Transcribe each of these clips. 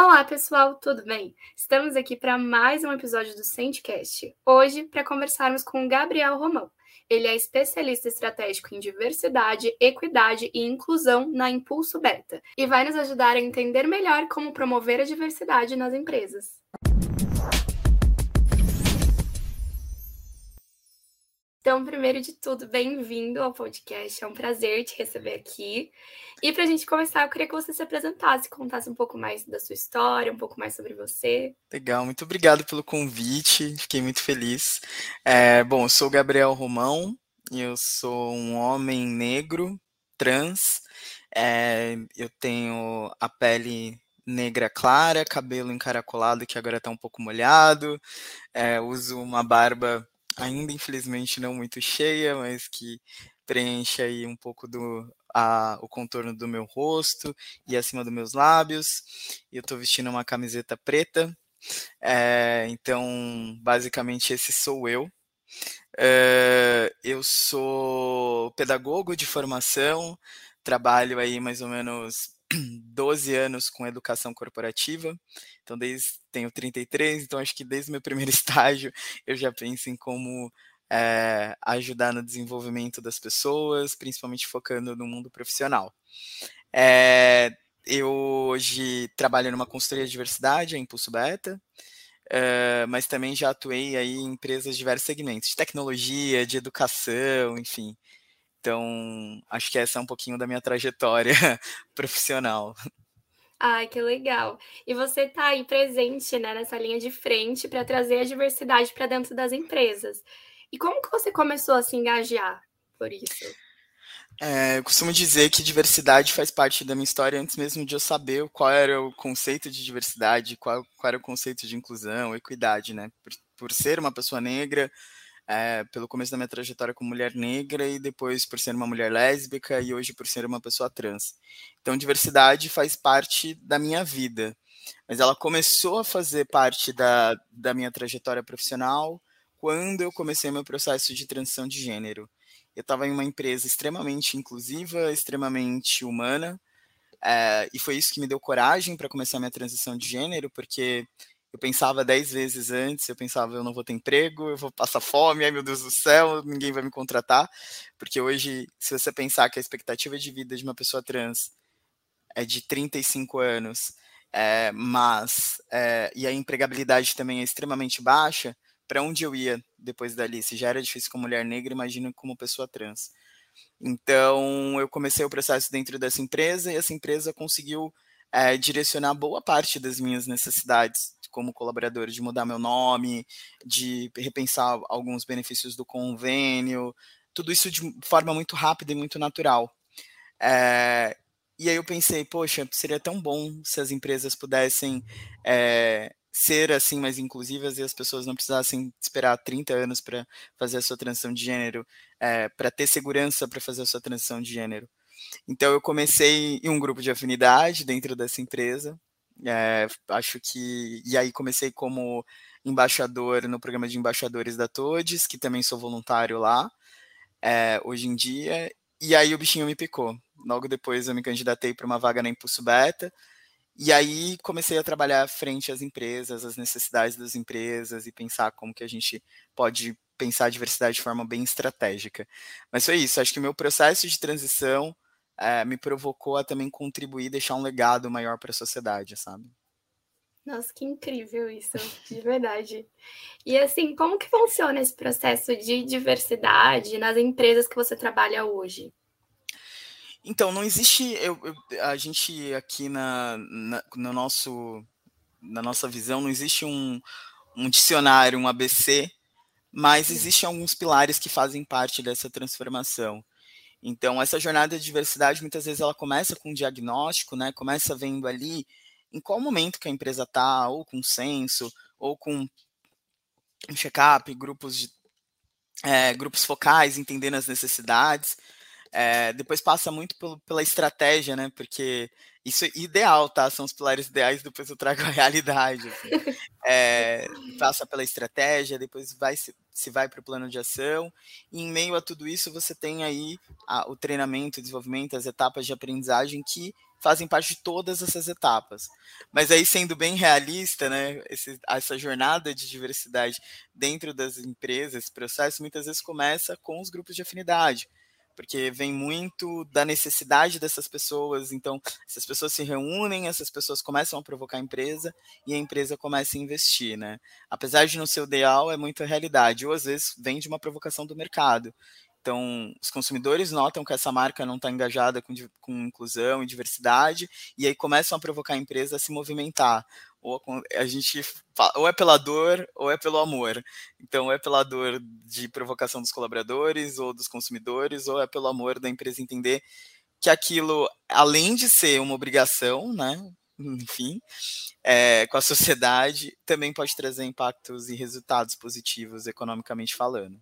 Olá, pessoal, tudo bem? Estamos aqui para mais um episódio do Sentcast. Hoje, para conversarmos com o Gabriel Romão. Ele é especialista estratégico em diversidade, equidade e inclusão na Impulso Beta e vai nos ajudar a entender melhor como promover a diversidade nas empresas. Então, primeiro de tudo, bem-vindo ao podcast. É um prazer te receber aqui. E para a gente começar, eu queria que você se apresentasse, contasse um pouco mais da sua história, um pouco mais sobre você. Legal, muito obrigado pelo convite, fiquei muito feliz. É, bom, eu sou Gabriel Romão, eu sou um homem negro, trans, é, eu tenho a pele negra clara, cabelo encaracolado que agora está um pouco molhado, é, uso uma barba ainda infelizmente não muito cheia, mas que preenche aí um pouco do a, o contorno do meu rosto e acima dos meus lábios. E eu estou vestindo uma camiseta preta. É, então, basicamente, esse sou eu. É, eu sou pedagogo de formação, trabalho aí mais ou menos 12 anos com educação corporativa. Então, desde tenho 33, então acho que desde meu primeiro estágio eu já penso em como é, ajudar no desenvolvimento das pessoas, principalmente focando no mundo profissional. É, eu hoje trabalho numa consultoria de diversidade, a Impulso Beta, é, mas também já atuei aí em empresas de diversos segmentos, de tecnologia, de educação, enfim. Então, acho que essa é um pouquinho da minha trajetória profissional. Ai, que legal. E você está aí presente, né, nessa linha de frente para trazer a diversidade para dentro das empresas. E como que você começou a se engajar por isso? É, eu costumo dizer que diversidade faz parte da minha história antes mesmo de eu saber qual era o conceito de diversidade, qual, qual era o conceito de inclusão, equidade, né? Por, por ser uma pessoa negra, é, pelo começo da minha trajetória como mulher negra e depois por ser uma mulher lésbica e hoje por ser uma pessoa trans. Então, diversidade faz parte da minha vida, mas ela começou a fazer parte da, da minha trajetória profissional quando eu comecei meu processo de transição de gênero. Eu estava em uma empresa extremamente inclusiva, extremamente humana, é, e foi isso que me deu coragem para começar minha transição de gênero, porque eu pensava dez vezes antes, eu pensava, eu não vou ter emprego, eu vou passar fome, ai meu Deus do céu, ninguém vai me contratar. Porque hoje, se você pensar que a expectativa de vida de uma pessoa trans é de 35 anos, é, mas é, e a empregabilidade também é extremamente baixa, para onde eu ia depois dali? Se já era difícil como mulher negra, imagino como pessoa trans. Então, eu comecei o processo dentro dessa empresa e essa empresa conseguiu é, direcionar boa parte das minhas necessidades como colaborador de mudar meu nome, de repensar alguns benefícios do convênio, tudo isso de forma muito rápida e muito natural. É, e aí eu pensei, poxa, seria tão bom se as empresas pudessem é, ser assim mais inclusivas e as pessoas não precisassem esperar 30 anos para fazer a sua transição de gênero, é, para ter segurança para fazer a sua transição de gênero. Então eu comecei em um grupo de afinidade dentro dessa empresa, é, acho que. E aí comecei como embaixador no programa de embaixadores da Todes, que também sou voluntário lá, é, hoje em dia. E aí o bichinho me picou. Logo depois eu me candidatei para uma vaga na Impulso Beta. E aí comecei a trabalhar frente às empresas, às necessidades das empresas e pensar como que a gente pode pensar a diversidade de forma bem estratégica. Mas foi isso, acho que o meu processo de transição é, me provocou a também contribuir e deixar um legado maior para a sociedade, sabe? Nossa, que incrível isso, de verdade. E assim, como que funciona esse processo de diversidade nas empresas que você trabalha hoje? Então, não existe. Eu, eu, a gente aqui na, na, no nosso, na nossa visão, não existe um, um dicionário, um ABC, mas existem alguns pilares que fazem parte dessa transformação. Então, essa jornada de diversidade, muitas vezes, ela começa com um diagnóstico, né? Começa vendo ali em qual momento que a empresa está, ou com censo, ou com um check-up, grupos, de, é, grupos focais, entendendo as necessidades. É, depois passa muito pelo, pela estratégia, né? Porque isso é ideal, tá? São os pilares ideais, depois eu trago a realidade. Assim. É, passa pela estratégia, depois vai se, se vai para o plano de ação. E em meio a tudo isso, você tem aí a, o treinamento, o desenvolvimento, as etapas de aprendizagem que fazem parte de todas essas etapas. Mas aí, sendo bem realista, né, esse, essa jornada de diversidade dentro das empresas, esse processo, muitas vezes começa com os grupos de afinidade, porque vem muito da necessidade dessas pessoas. Então, essas pessoas se reúnem, essas pessoas começam a provocar a empresa e a empresa começa a investir, né? Apesar de não ser o ideal, é muito realidade. Ou às vezes vem de uma provocação do mercado. Então, os consumidores notam que essa marca não está engajada com, com inclusão e diversidade, e aí começam a provocar a empresa a se movimentar. Ou a gente fala, ou é pela dor ou é pelo amor. Então, é pela dor de provocação dos colaboradores ou dos consumidores, ou é pelo amor da empresa entender que aquilo, além de ser uma obrigação, né, enfim, é, com a sociedade, também pode trazer impactos e resultados positivos economicamente falando.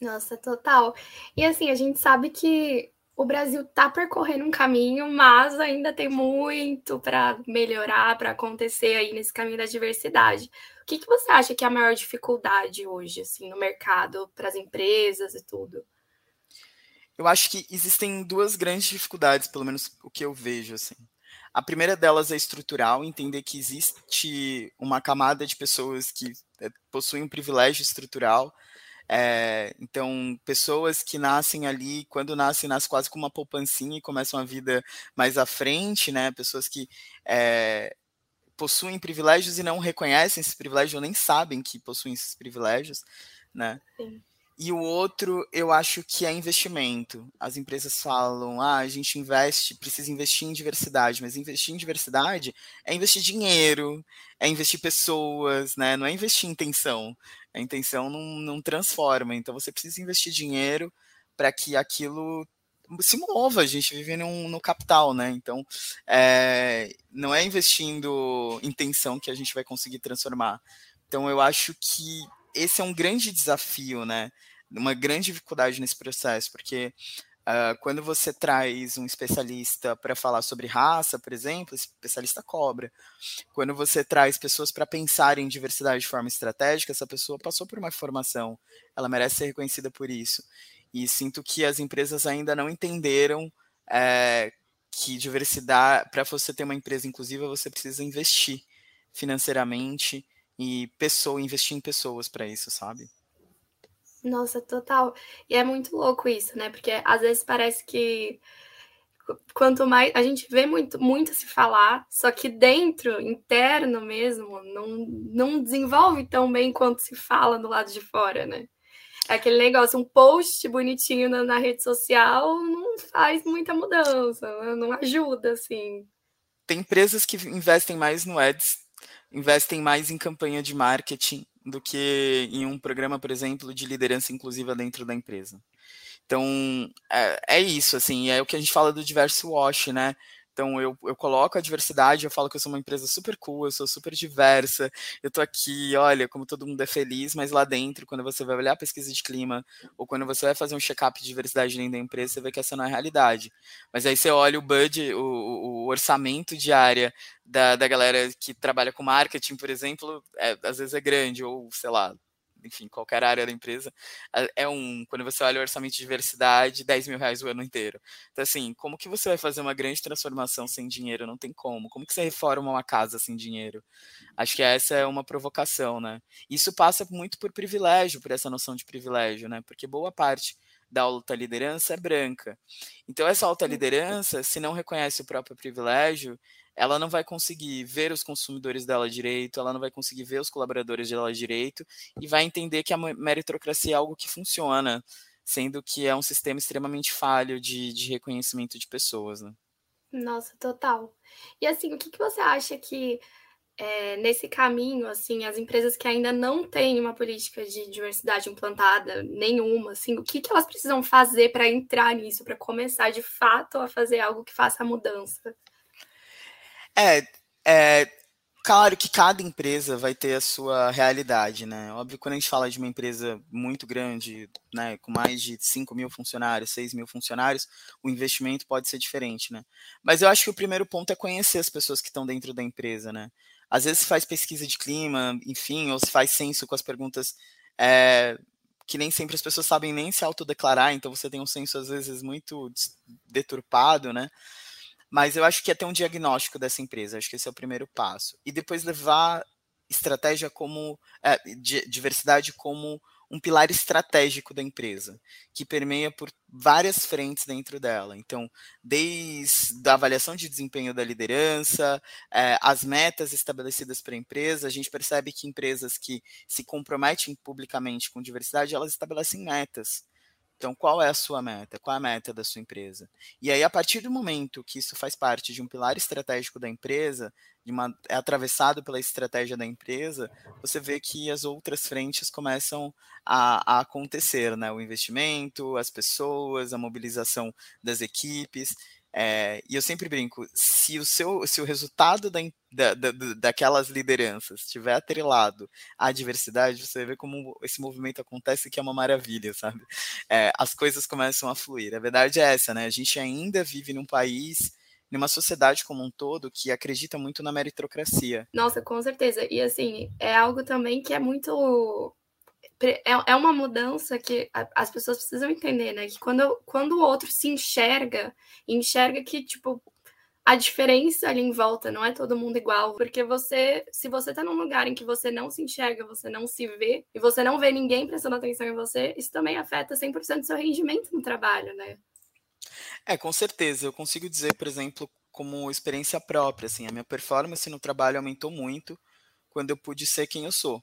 Nossa, total. E assim, a gente sabe que o Brasil está percorrendo um caminho, mas ainda tem muito para melhorar, para acontecer aí nesse caminho da diversidade. O que, que você acha que é a maior dificuldade hoje, assim, no mercado, para as empresas e tudo? Eu acho que existem duas grandes dificuldades, pelo menos o que eu vejo, assim. A primeira delas é estrutural, entender que existe uma camada de pessoas que eh, possuem um privilégio estrutural é, então, pessoas que nascem ali, quando nascem, nascem quase com uma poupancinha e começam a vida mais à frente, né? Pessoas que é, possuem privilégios e não reconhecem esses privilégios ou nem sabem que possuem esses privilégios, né? Sim. E o outro, eu acho que é investimento. As empresas falam, ah, a gente investe, precisa investir em diversidade, mas investir em diversidade é investir dinheiro, é investir pessoas, né? Não é investir em intenção. A intenção não, não transforma. Então você precisa investir dinheiro para que aquilo se mova, a gente vive num, no capital, né? Então, é, não é investindo intenção que a gente vai conseguir transformar. Então, eu acho que esse é um grande desafio, né? Uma grande dificuldade nesse processo, porque uh, quando você traz um especialista para falar sobre raça, por exemplo, esse especialista cobra. Quando você traz pessoas para pensar em diversidade de forma estratégica, essa pessoa passou por uma formação, ela merece ser reconhecida por isso. E sinto que as empresas ainda não entenderam é, que diversidade, para você ter uma empresa inclusiva, você precisa investir financeiramente e pessoa, investir em pessoas para isso, sabe? Nossa, total. E é muito louco isso, né? Porque às vezes parece que quanto mais a gente vê muito, muito se falar, só que dentro, interno mesmo, não, não desenvolve tão bem quanto se fala do lado de fora, né? É aquele negócio, um post bonitinho na, na rede social não faz muita mudança, né? não ajuda, assim. Tem empresas que investem mais no ads investem mais em campanha de marketing do que em um programa, por exemplo, de liderança inclusiva dentro da empresa. Então, é, é isso, assim, é o que a gente fala do diverso wash, né? Então eu, eu coloco a diversidade, eu falo que eu sou uma empresa super cool, eu sou super diversa, eu tô aqui, olha, como todo mundo é feliz, mas lá dentro, quando você vai olhar a pesquisa de clima, ou quando você vai fazer um check-up de diversidade dentro da empresa, você vê que essa não é a realidade. Mas aí você olha o budget, o, o orçamento diária da, da galera que trabalha com marketing, por exemplo, é, às vezes é grande, ou sei lá, enfim, qualquer área da empresa, é um, quando você olha o orçamento de diversidade, 10 mil reais o ano inteiro. Então, assim, como que você vai fazer uma grande transformação sem dinheiro? Não tem como. Como que você reforma uma casa sem dinheiro? Acho que essa é uma provocação, né? Isso passa muito por privilégio, por essa noção de privilégio, né? Porque boa parte da alta liderança é branca. Então, essa alta liderança, se não reconhece o próprio privilégio, ela não vai conseguir ver os consumidores dela direito, ela não vai conseguir ver os colaboradores dela direito e vai entender que a meritocracia é algo que funciona, sendo que é um sistema extremamente falho de, de reconhecimento de pessoas. Né? Nossa, total. E assim, o que, que você acha que é, nesse caminho, assim, as empresas que ainda não têm uma política de diversidade implantada, nenhuma, assim, o que, que elas precisam fazer para entrar nisso, para começar de fato a fazer algo que faça a mudança? É, é, claro que cada empresa vai ter a sua realidade, né? Óbvio, quando a gente fala de uma empresa muito grande, né, com mais de 5 mil funcionários, 6 mil funcionários, o investimento pode ser diferente, né? Mas eu acho que o primeiro ponto é conhecer as pessoas que estão dentro da empresa, né? Às vezes se faz pesquisa de clima, enfim, ou se faz censo com as perguntas é, que nem sempre as pessoas sabem nem se autodeclarar, então você tem um censo às vezes muito deturpado, né? Mas eu acho que é ter um diagnóstico dessa empresa, acho que esse é o primeiro passo. E depois levar estratégia como é, diversidade como um pilar estratégico da empresa, que permeia por várias frentes dentro dela. Então, desde a avaliação de desempenho da liderança, é, as metas estabelecidas para a empresa, a gente percebe que empresas que se comprometem publicamente com diversidade, elas estabelecem metas. Então, qual é a sua meta? Qual é a meta da sua empresa? E aí, a partir do momento que isso faz parte de um pilar estratégico da empresa, uma, é atravessado pela estratégia da empresa, você vê que as outras frentes começam a, a acontecer, né? O investimento, as pessoas, a mobilização das equipes. É, e eu sempre brinco, se o seu, se o resultado da, da, da, daquelas lideranças estiver atrelado à diversidade, você vê como esse movimento acontece, que é uma maravilha, sabe? É, as coisas começam a fluir. A verdade é essa, né? A gente ainda vive num país numa sociedade como um todo que acredita muito na meritocracia. Nossa, com certeza. E assim, é algo também que é muito é, é uma mudança que as pessoas precisam entender, né? Que quando, quando o outro se enxerga, enxerga que, tipo, a diferença ali em volta não é todo mundo igual, porque você, se você tá num lugar em que você não se enxerga, você não se vê, e você não vê ninguém prestando atenção em você, isso também afeta 100% do seu rendimento no trabalho, né? É, com certeza. Eu consigo dizer, por exemplo, como experiência própria, assim, a minha performance no trabalho aumentou muito quando eu pude ser quem eu sou.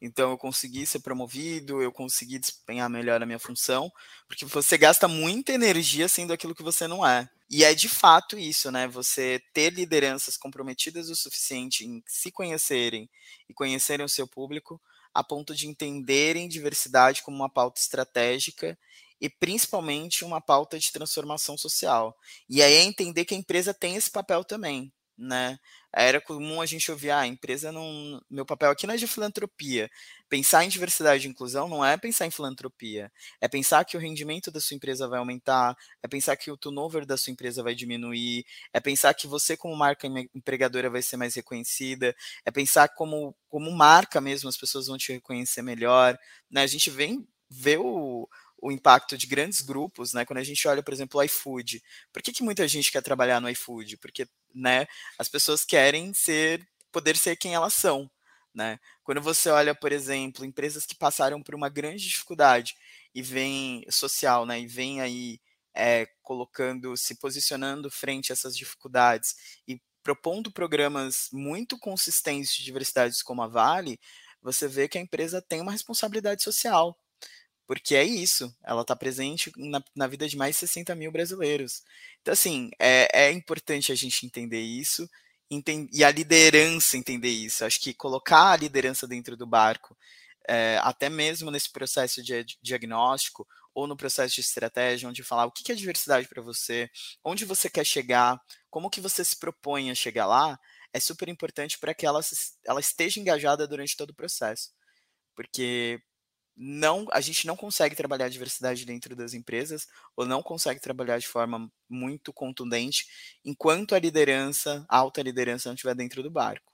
Então eu consegui ser promovido, eu consegui desempenhar melhor a minha função, porque você gasta muita energia sendo aquilo que você não é. E é de fato isso, né? Você ter lideranças comprometidas o suficiente em se conhecerem e conhecerem o seu público, a ponto de entenderem diversidade como uma pauta estratégica e principalmente uma pauta de transformação social. E aí é entender que a empresa tem esse papel também né? Era comum a gente ouvir, ah, a empresa não. Meu papel aqui não é de filantropia. Pensar em diversidade e inclusão não é pensar em filantropia. É pensar que o rendimento da sua empresa vai aumentar, é pensar que o turnover da sua empresa vai diminuir, é pensar que você, como marca empregadora, vai ser mais reconhecida, é pensar como, como marca mesmo, as pessoas vão te reconhecer melhor. Né? A gente vem ver o, o impacto de grandes grupos, né? Quando a gente olha, por exemplo, o iFood. Por que, que muita gente quer trabalhar no iFood? Porque, né, as pessoas querem ser, poder ser quem elas são, né? Quando você olha, por exemplo, empresas que passaram por uma grande dificuldade e vem social, né, e vem aí é, colocando, se posicionando frente a essas dificuldades e propondo programas muito consistentes de diversidades como a Vale, você vê que a empresa tem uma responsabilidade social, porque é isso, ela está presente na, na, vida de mais de 60 mil brasileiros. Então, assim, é, é importante a gente entender isso entend, e a liderança entender isso. Acho que colocar a liderança dentro do barco, é, até mesmo nesse processo de, diagnóstico ou no processo de estratégia, onde falar o que é diversidade para você, onde você quer chegar, como que você se propõe a chegar lá, é super importante para que ela, ela esteja engajada durante todo o processo. Porque não, a gente não consegue trabalhar a diversidade dentro das empresas ou não consegue trabalhar de forma muito contundente enquanto a liderança, a alta liderança não estiver dentro do barco.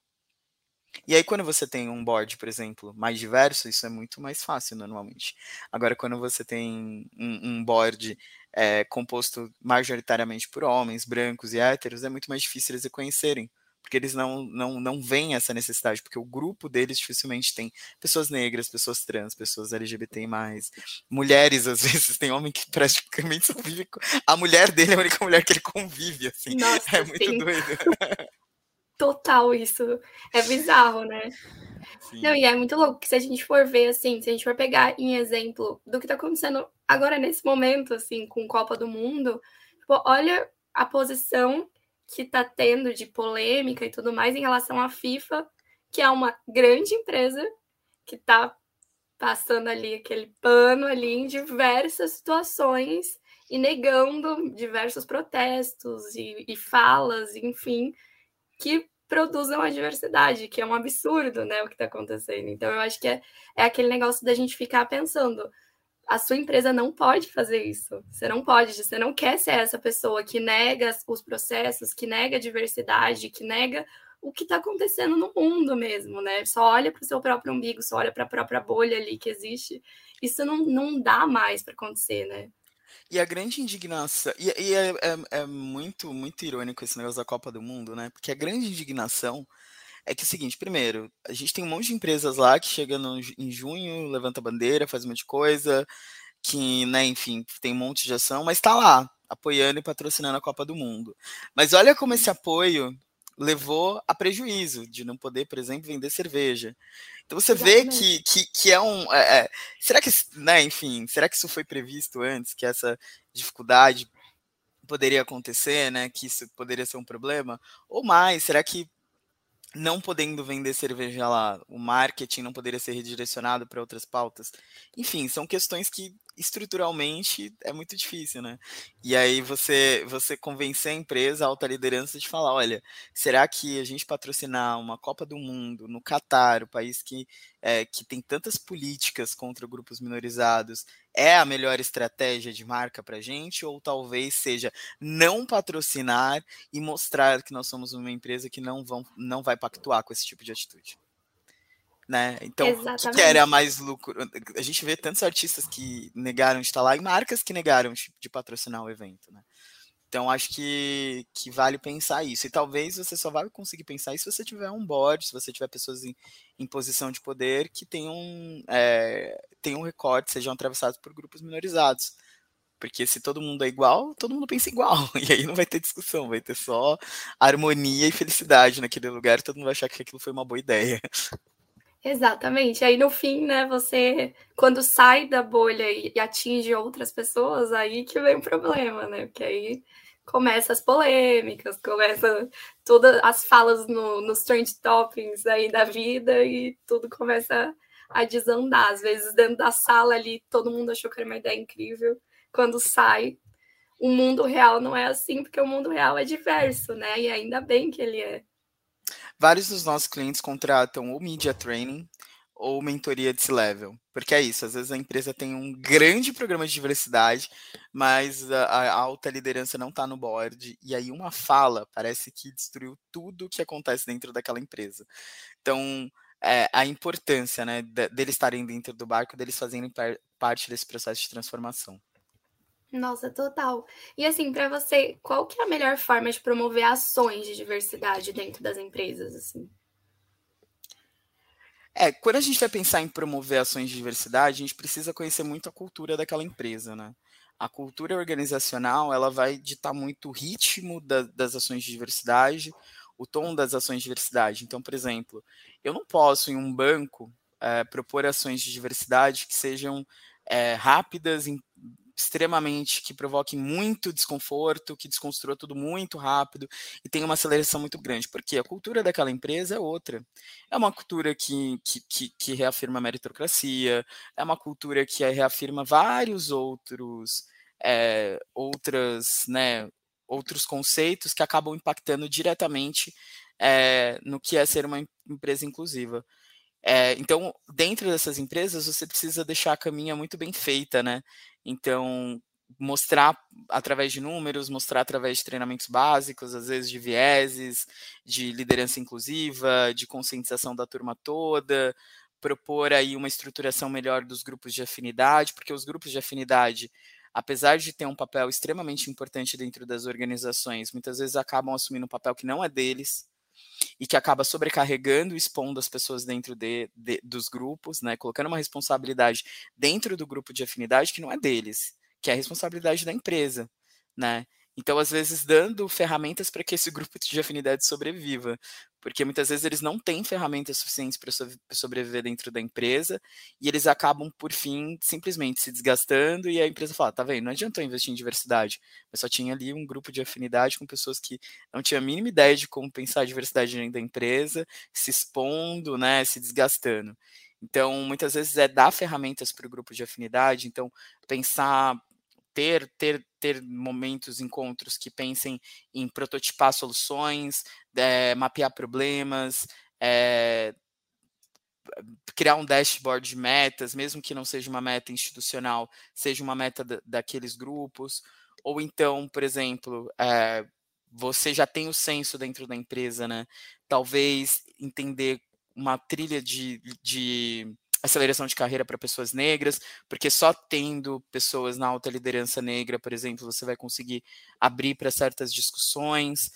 E aí, quando você tem um board, por exemplo, mais diverso, isso é muito mais fácil normalmente. Agora, quando você tem um, um board é, composto majoritariamente por homens, brancos e héteros, é muito mais difícil eles reconhecerem porque eles não, não, não veem essa necessidade, porque o grupo deles dificilmente tem pessoas negras, pessoas trans, pessoas LGBT+, mulheres, às vezes, tem homem que praticamente só vive com... A mulher dele é a única mulher que ele convive, assim. Nossa, é muito sim. doido. Total isso. É bizarro, né? Sim. Não, e é muito louco que se a gente for ver, assim, se a gente for pegar em exemplo do que tá acontecendo agora nesse momento, assim, com Copa do Mundo, tipo, olha a posição que está tendo de polêmica e tudo mais em relação à FIFA, que é uma grande empresa que está passando ali aquele pano ali em diversas situações e negando diversos protestos e, e falas, enfim, que produzam a diversidade, que é um absurdo, né, o que está acontecendo. Então, eu acho que é, é aquele negócio da gente ficar pensando, a sua empresa não pode fazer isso. Você não pode, você não quer ser essa pessoa que nega os processos, que nega a diversidade, que nega o que está acontecendo no mundo mesmo, né? Só olha para o seu próprio umbigo, só olha para a própria bolha ali que existe. Isso não, não dá mais para acontecer, né? E a grande indignação. E, e é, é, é, muito, muito irônico esse negócio da Copa do Mundo, né? Porque a grande indignação é que é o seguinte: primeiro, a gente tem um monte de empresas lá que chegam no, em junho, levanta a bandeira, faz um monte de coisa, que, né, enfim, tem um monte de ação, mas está lá, apoiando e patrocinando a Copa do Mundo. Mas olha como esse apoio levou a prejuízo de não poder, por exemplo, vender cerveja. Então você Exatamente. vê que, que, que é um. É, é, será que, né, enfim, será que isso foi previsto antes, que essa dificuldade poderia acontecer, né? Que isso poderia ser um problema? Ou mais, será que não podendo vender cerveja lá, o marketing não poderia ser redirecionado para outras pautas? Enfim, são questões que estruturalmente é muito difícil, né? E aí você você convencer a empresa, a alta liderança de falar, olha, será que a gente patrocinar uma Copa do Mundo no Catar, o país que é, que tem tantas políticas contra grupos minorizados, é a melhor estratégia de marca para gente? Ou talvez seja não patrocinar e mostrar que nós somos uma empresa que não, vão, não vai pactuar com esse tipo de atitude? Né? Então, Exatamente. o que era mais lucro? A gente vê tantos artistas que negaram de estar lá e marcas que negaram de patrocinar o evento, né? Então, acho que, que vale pensar isso. E talvez você só vai conseguir pensar isso se você tiver um board, se você tiver pessoas em, em posição de poder que tenham, é, tenham um recorte, sejam atravessados por grupos minorizados. Porque se todo mundo é igual, todo mundo pensa igual. E aí não vai ter discussão, vai ter só harmonia e felicidade naquele lugar. Todo mundo vai achar que aquilo foi uma boa ideia. Exatamente. Aí no fim, né, você quando sai da bolha e, e atinge outras pessoas, aí que vem o problema, né? Porque aí começa as polêmicas, começa todas as falas no, nos trend toppings aí da vida e tudo começa a desandar. Às vezes dentro da sala ali todo mundo achou que era uma ideia incrível. Quando sai, o mundo real não é assim, porque o mundo real é diverso, né? E ainda bem que ele é. Vários dos nossos clientes contratam ou media training ou mentoria de C-level, porque é isso, às vezes a empresa tem um grande programa de diversidade, mas a, a alta liderança não está no board, e aí uma fala parece que destruiu tudo o que acontece dentro daquela empresa. Então, é, a importância né, deles estarem dentro do barco, deles fazerem par parte desse processo de transformação. Nossa, total. E assim, para você, qual que é a melhor forma de promover ações de diversidade dentro das empresas, assim? É, quando a gente vai pensar em promover ações de diversidade, a gente precisa conhecer muito a cultura daquela empresa, né? A cultura organizacional, ela vai ditar muito o ritmo da, das ações de diversidade, o tom das ações de diversidade. Então, por exemplo, eu não posso, em um banco, é, propor ações de diversidade que sejam é, rápidas, extremamente que provoquem muito desconforto, que desconstrua tudo muito rápido e tem uma aceleração muito grande, porque a cultura daquela empresa é outra. É uma cultura que, que, que, que reafirma a meritocracia, é uma cultura que reafirma vários outros, é, outras, né, outros conceitos que acabam impactando diretamente é, no que é ser uma empresa inclusiva. É, então, dentro dessas empresas, você precisa deixar a caminha muito bem feita, né? Então, mostrar através de números, mostrar através de treinamentos básicos, às vezes de vieses, de liderança inclusiva, de conscientização da turma toda, propor aí uma estruturação melhor dos grupos de afinidade, porque os grupos de afinidade, apesar de ter um papel extremamente importante dentro das organizações, muitas vezes acabam assumindo um papel que não é deles, e que acaba sobrecarregando expondo as pessoas dentro de, de, dos grupos, né? Colocando uma responsabilidade dentro do grupo de afinidade que não é deles, que é a responsabilidade da empresa, né? Então, às vezes, dando ferramentas para que esse grupo de afinidade sobreviva, porque muitas vezes eles não têm ferramentas suficientes para sobreviver dentro da empresa e eles acabam, por fim, simplesmente se desgastando e a empresa fala: tá vendo, não adiantou investir em diversidade, mas só tinha ali um grupo de afinidade com pessoas que não tinham a mínima ideia de como pensar a diversidade dentro da empresa, se expondo, né, se desgastando. Então, muitas vezes é dar ferramentas para o grupo de afinidade, então pensar ter, ter, ter momentos, encontros que pensem em prototipar soluções, é, mapear problemas, é, criar um dashboard de metas, mesmo que não seja uma meta institucional, seja uma meta da, daqueles grupos, ou então, por exemplo, é, você já tem o senso dentro da empresa, né? Talvez entender uma trilha de, de aceleração de carreira para pessoas negras, porque só tendo pessoas na alta liderança negra, por exemplo, você vai conseguir abrir para certas discussões.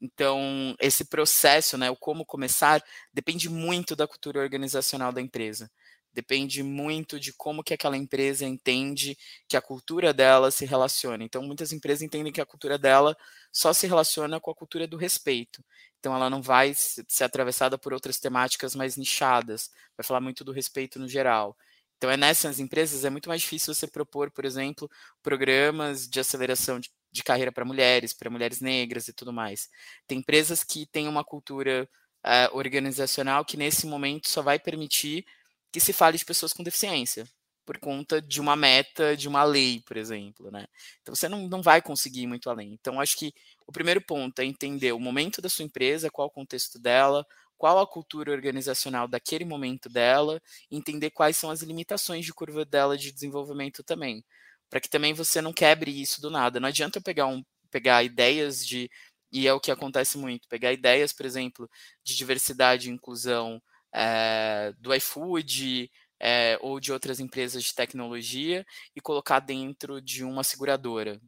Então, esse processo, né, o como começar, depende muito da cultura organizacional da empresa. Depende muito de como que aquela empresa entende que a cultura dela se relaciona. Então, muitas empresas entendem que a cultura dela só se relaciona com a cultura do respeito. Então, ela não vai ser atravessada por outras temáticas mais nichadas. Vai falar muito do respeito no geral. Então, é nessas empresas é muito mais difícil você propor, por exemplo, programas de aceleração de, de carreira para mulheres, para mulheres negras e tudo mais. Tem empresas que têm uma cultura uh, organizacional que nesse momento só vai permitir que se fale de pessoas com deficiência, por conta de uma meta, de uma lei, por exemplo, né? Então você não, não vai conseguir ir muito além. Então acho que o primeiro ponto é entender o momento da sua empresa, qual o contexto dela, qual a cultura organizacional daquele momento dela, entender quais são as limitações de curva dela de desenvolvimento também, para que também você não quebre isso do nada. Não adianta eu pegar um pegar ideias de e é o que acontece muito, pegar ideias, por exemplo, de diversidade e inclusão é, do iFood é, ou de outras empresas de tecnologia e colocar dentro de uma seguradora.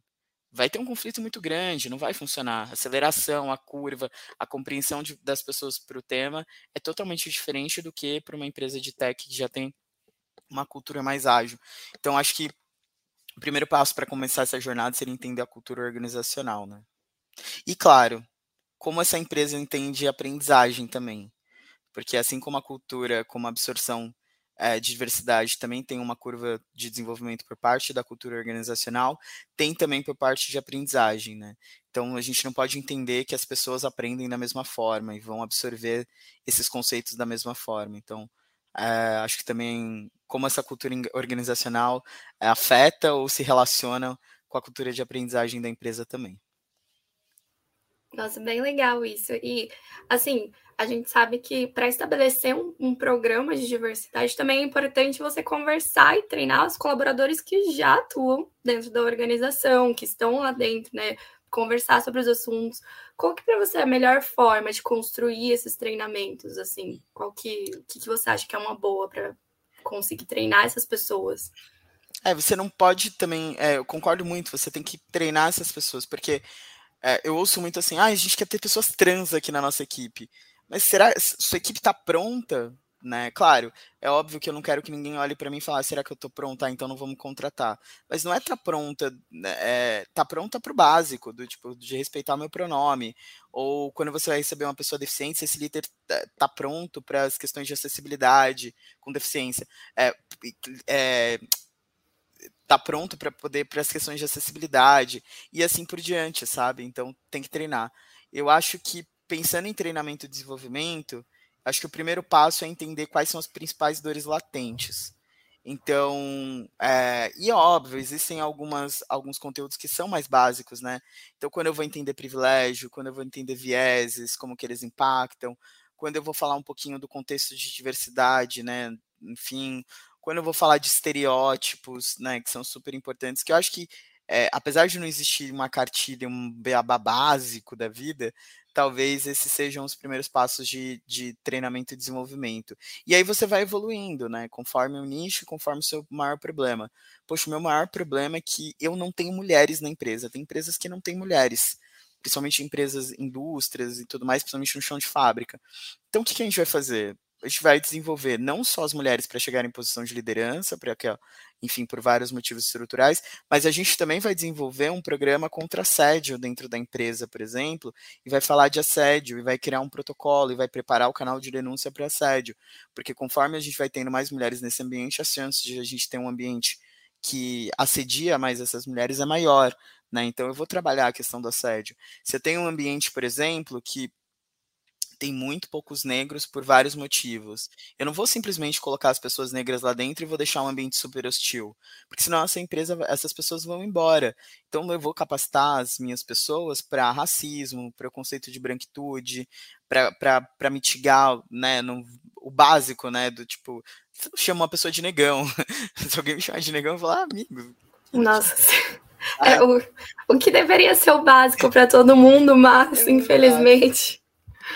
Vai ter um conflito muito grande, não vai funcionar. A aceleração, a curva, a compreensão de, das pessoas para o tema é totalmente diferente do que para uma empresa de tech que já tem uma cultura mais ágil. Então, acho que o primeiro passo para começar essa jornada seria entender a cultura organizacional, né? E claro, como essa empresa entende aprendizagem também porque assim como a cultura, como a absorção é, de diversidade também tem uma curva de desenvolvimento por parte da cultura organizacional, tem também por parte de aprendizagem, né? Então a gente não pode entender que as pessoas aprendem da mesma forma e vão absorver esses conceitos da mesma forma. Então é, acho que também como essa cultura organizacional é, afeta ou se relaciona com a cultura de aprendizagem da empresa também. Nossa, bem legal isso. E, assim, a gente sabe que para estabelecer um, um, programa de diversidade também é importante você conversar e treinar os colaboradores que já atuam dentro da organização, que estão lá dentro, né? Conversar sobre os assuntos. Qual que para você é a melhor forma de construir esses treinamentos? Assim, qual que, que, que você acha que é uma boa para conseguir treinar essas pessoas? É, você não pode também. É, eu concordo muito. Você tem que treinar essas pessoas, porque é, eu ouço muito assim, ah, a gente quer ter pessoas trans aqui na nossa equipe. Mas será que sua equipe está pronta? Né? Claro, é óbvio que eu não quero que ninguém olhe para mim e fale, ah, será que eu estou pronta? Ah, então não vamos contratar. Mas não é tá pronta, né? é, tá pronta para o básico, do tipo, de respeitar meu pronome. Ou quando você vai receber uma pessoa deficiente, esse líder tá, tá pronto para as questões de acessibilidade com deficiência. É, é, tá pronto para poder para as questões de acessibilidade e assim por diante, sabe? Então tem que treinar. Eu acho que pensando em treinamento e desenvolvimento, acho que o primeiro passo é entender quais são as principais dores latentes. Então, é, e é óbvio, existem algumas, alguns conteúdos que são mais básicos, né? Então, quando eu vou entender privilégio, quando eu vou entender vieses, como que eles impactam, quando eu vou falar um pouquinho do contexto de diversidade, né? Enfim, quando eu vou falar de estereótipos, né, que são super importantes, que eu acho que, é, apesar de não existir uma cartilha, um beabá básico da vida, talvez esses sejam os primeiros passos de, de treinamento e desenvolvimento. E aí você vai evoluindo, né, conforme o nicho, conforme o seu maior problema. Poxa, o meu maior problema é que eu não tenho mulheres na empresa, tem empresas que não têm mulheres principalmente empresas, indústrias e tudo mais, principalmente no chão de fábrica. Então, o que, que a gente vai fazer? A gente vai desenvolver não só as mulheres para chegar em posição de liderança, para que, enfim, por vários motivos estruturais, mas a gente também vai desenvolver um programa contra assédio dentro da empresa, por exemplo, e vai falar de assédio, e vai criar um protocolo, e vai preparar o canal de denúncia para assédio, porque conforme a gente vai tendo mais mulheres nesse ambiente, a chance de a gente ter um ambiente que assedia mais essas mulheres é maior, né? Então eu vou trabalhar a questão do assédio. Se eu tenho um ambiente, por exemplo, que tem muito poucos negros por vários motivos. Eu não vou simplesmente colocar as pessoas negras lá dentro e vou deixar um ambiente super hostil, porque senão essa empresa, essas pessoas vão embora. Então eu vou capacitar as minhas pessoas para racismo, para o conceito de branquitude, para mitigar, né, no, o básico, né, do tipo, chama uma pessoa de negão. Se alguém me chamar de negão, eu vou falar, ah, amigo. Nossa. É, o, o que deveria ser o básico para todo mundo, mas, é infelizmente.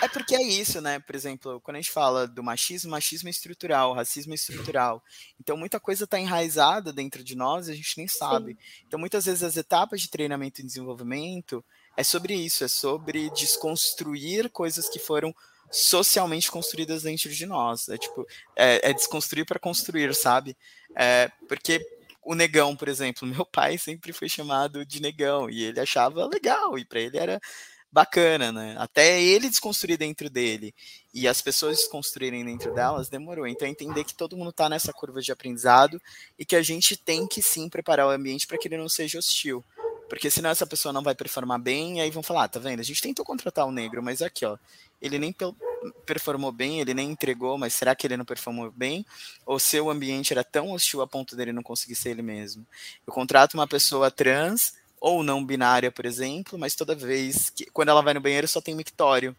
É porque é isso, né? Por exemplo, quando a gente fala do machismo, machismo é estrutural, racismo é estrutural. Então, muita coisa está enraizada dentro de nós e a gente nem sabe. Sim. Então, muitas vezes, as etapas de treinamento e desenvolvimento é sobre isso, é sobre desconstruir coisas que foram socialmente construídas dentro de nós. É tipo, é, é desconstruir para construir, sabe? É, porque o negão, por exemplo, meu pai sempre foi chamado de negão e ele achava legal e para ele era bacana, né? Até ele desconstruir dentro dele e as pessoas desconstruírem dentro delas demorou. Então entender que todo mundo está nessa curva de aprendizado e que a gente tem que sim preparar o ambiente para que ele não seja hostil. Porque senão essa pessoa não vai performar bem, e aí vão falar, ah, tá vendo? A gente tentou contratar o negro, mas aqui, ó, ele nem performou bem, ele nem entregou, mas será que ele não performou bem? Ou seu ambiente era tão hostil a ponto dele não conseguir ser ele mesmo? Eu contrato uma pessoa trans ou não binária, por exemplo, mas toda vez que quando ela vai no banheiro só tem mictório.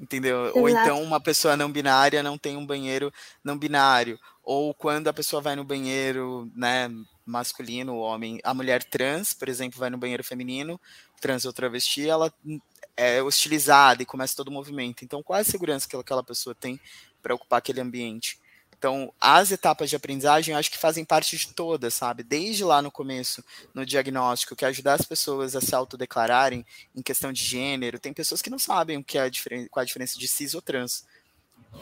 Entendeu? Exato. Ou então uma pessoa não binária não tem um banheiro não binário. Ou quando a pessoa vai no banheiro, né, masculino, homem, a mulher trans, por exemplo, vai no banheiro feminino, trans ou travesti, ela é hostilizada e começa todo o movimento. Então, qual é a segurança que aquela pessoa tem para ocupar aquele ambiente? Então, as etapas de aprendizagem, eu acho que fazem parte de todas, sabe? Desde lá no começo, no diagnóstico, que é ajudar as pessoas a se autodeclararem em questão de gênero. Tem pessoas que não sabem o que é a qual é a diferença de cis ou trans.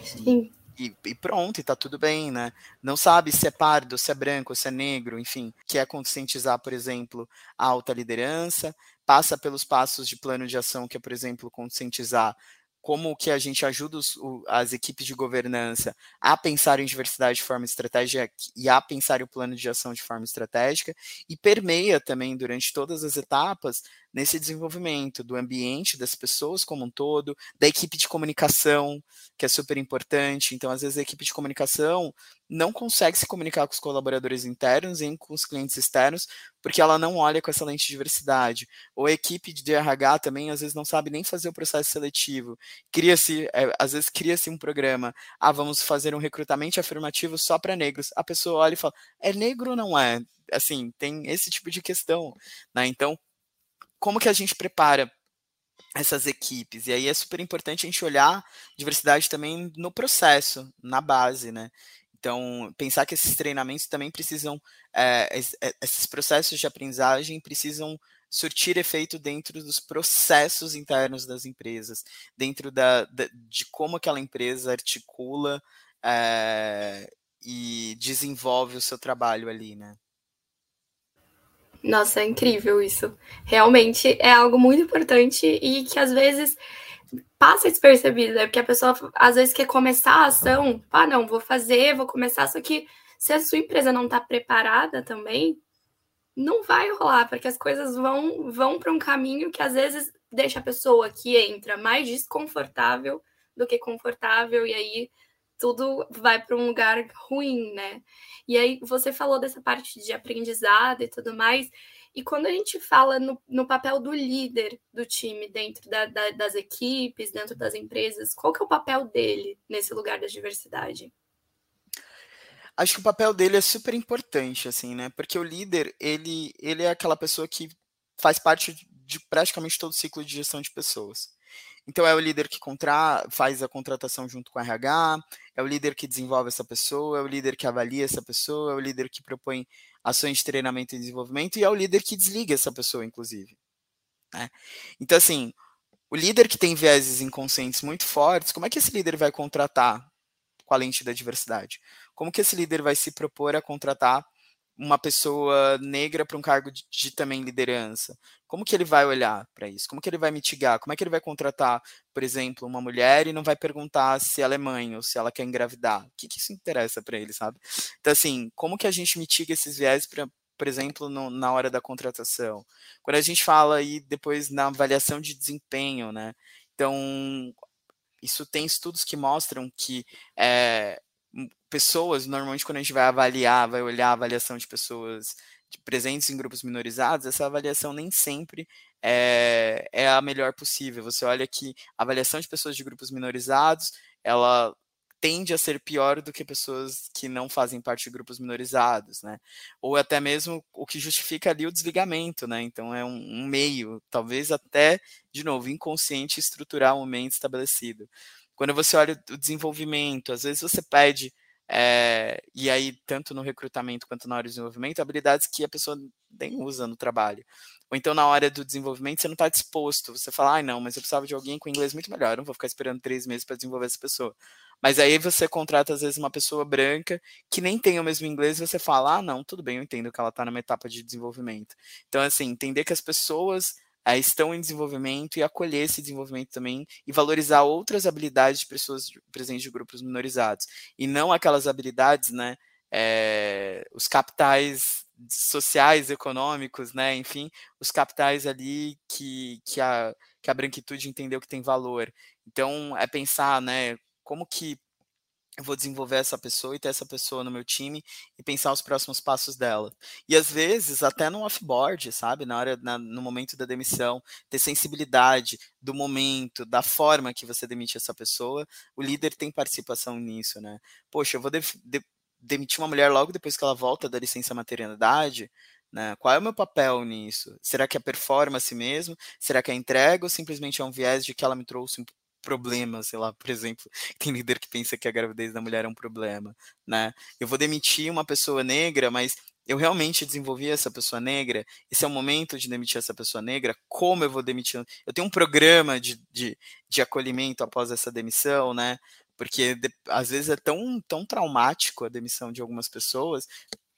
Sim. E, e, pronto, e tá tudo bem, né? Não sabe se é pardo, se é branco, se é negro, enfim. Que é conscientizar, por exemplo, a alta liderança, passa pelos passos de plano de ação, que é, por exemplo, conscientizar como que a gente ajuda os, o, as equipes de governança a pensar em diversidade de forma estratégica e a pensar o plano de ação de forma estratégica e permeia também durante todas as etapas nesse desenvolvimento do ambiente, das pessoas como um todo, da equipe de comunicação, que é super importante. Então, às vezes, a equipe de comunicação não consegue se comunicar com os colaboradores internos e com os clientes externos, porque ela não olha com essa lente de diversidade. Ou a equipe de RH também, às vezes, não sabe nem fazer o processo seletivo. Cria-se, é, às vezes, cria-se um programa. Ah, vamos fazer um recrutamento afirmativo só para negros. A pessoa olha e fala: é negro ou não é? Assim, tem esse tipo de questão. Né? Então, como que a gente prepara essas equipes? E aí é super importante a gente olhar diversidade também no processo, na base, né? Então, pensar que esses treinamentos também precisam, é, esses processos de aprendizagem precisam surtir efeito dentro dos processos internos das empresas, dentro da, da de como aquela empresa articula é, e desenvolve o seu trabalho ali, né? Nossa, é incrível isso. Realmente é algo muito importante e que às vezes passa despercebido, né? Porque a pessoa às vezes quer começar a ação, ah, não, vou fazer, vou começar, só que se a sua empresa não está preparada também, não vai rolar, porque as coisas vão vão para um caminho que às vezes deixa a pessoa que entra mais desconfortável do que confortável e aí tudo vai para um lugar ruim, né? E aí você falou dessa parte de aprendizado e tudo mais. E quando a gente fala no, no papel do líder do time dentro da, da, das equipes, dentro das empresas, qual que é o papel dele nesse lugar da diversidade? Acho que o papel dele é super importante, assim, né? Porque o líder, ele, ele é aquela pessoa que faz parte de praticamente todo o ciclo de gestão de pessoas. Então é o líder que contra, faz a contratação junto com a RH, é o líder que desenvolve essa pessoa, é o líder que avalia essa pessoa, é o líder que propõe ações de treinamento e desenvolvimento e é o líder que desliga essa pessoa, inclusive. Né? Então, assim, o líder que tem vieses inconscientes muito fortes, como é que esse líder vai contratar com a lente da diversidade? Como que esse líder vai se propor a contratar uma pessoa negra para um cargo de, de, também liderança? Como que ele vai olhar para isso? Como que ele vai mitigar? Como é que ele vai contratar, por exemplo, uma mulher e não vai perguntar se ela é mãe ou se ela quer engravidar? O que, que isso interessa para ele, sabe? Então, assim, como que a gente mitiga esses viés para por exemplo, no, na hora da contratação. Quando a gente fala aí depois na avaliação de desempenho, né? Então, isso tem estudos que mostram que é, pessoas, normalmente quando a gente vai avaliar, vai olhar a avaliação de pessoas presentes em grupos minorizados, essa avaliação nem sempre é, é a melhor possível. Você olha que a avaliação de pessoas de grupos minorizados, ela tende a ser pior do que pessoas que não fazem parte de grupos minorizados, né? Ou até mesmo o que justifica ali o desligamento, né? Então é um, um meio, talvez até, de novo, inconsciente estruturar um momento estabelecido. Quando você olha o desenvolvimento, às vezes você pede é, e aí, tanto no recrutamento quanto na hora do desenvolvimento, habilidades que a pessoa nem usa no trabalho. Ou então, na hora do desenvolvimento, você não está disposto. Você fala, ah, não, mas eu precisava de alguém com inglês muito melhor, eu não vou ficar esperando três meses para desenvolver essa pessoa. Mas aí você contrata, às vezes, uma pessoa branca que nem tem o mesmo inglês e você fala, ah, não, tudo bem, eu entendo que ela está numa etapa de desenvolvimento. Então, assim, entender que as pessoas estão em desenvolvimento e acolher esse desenvolvimento também e valorizar outras habilidades de pessoas presentes de grupos minorizados e não aquelas habilidades, né, é, os capitais sociais, econômicos, né, enfim, os capitais ali que, que, a, que a branquitude entendeu que tem valor. Então, é pensar, né, como que eu vou desenvolver essa pessoa e ter essa pessoa no meu time e pensar os próximos passos dela. E às vezes, até no offboard, sabe? Na hora, na, no momento da demissão, ter sensibilidade do momento, da forma que você demite essa pessoa, o líder tem participação nisso, né? Poxa, eu vou de, de, demitir uma mulher logo depois que ela volta da licença maternidade, né? Qual é o meu papel nisso? Será que é performance mesmo? Será que é entrega ou simplesmente é um viés de que ela me trouxe problema, sei lá, por exemplo, tem líder que pensa que a gravidez da mulher é um problema, né? Eu vou demitir uma pessoa negra, mas eu realmente desenvolvi essa pessoa negra, esse é o momento de demitir essa pessoa negra, como eu vou demitir? Eu tenho um programa de, de, de acolhimento após essa demissão, né? Porque de, às vezes é tão, tão traumático a demissão de algumas pessoas,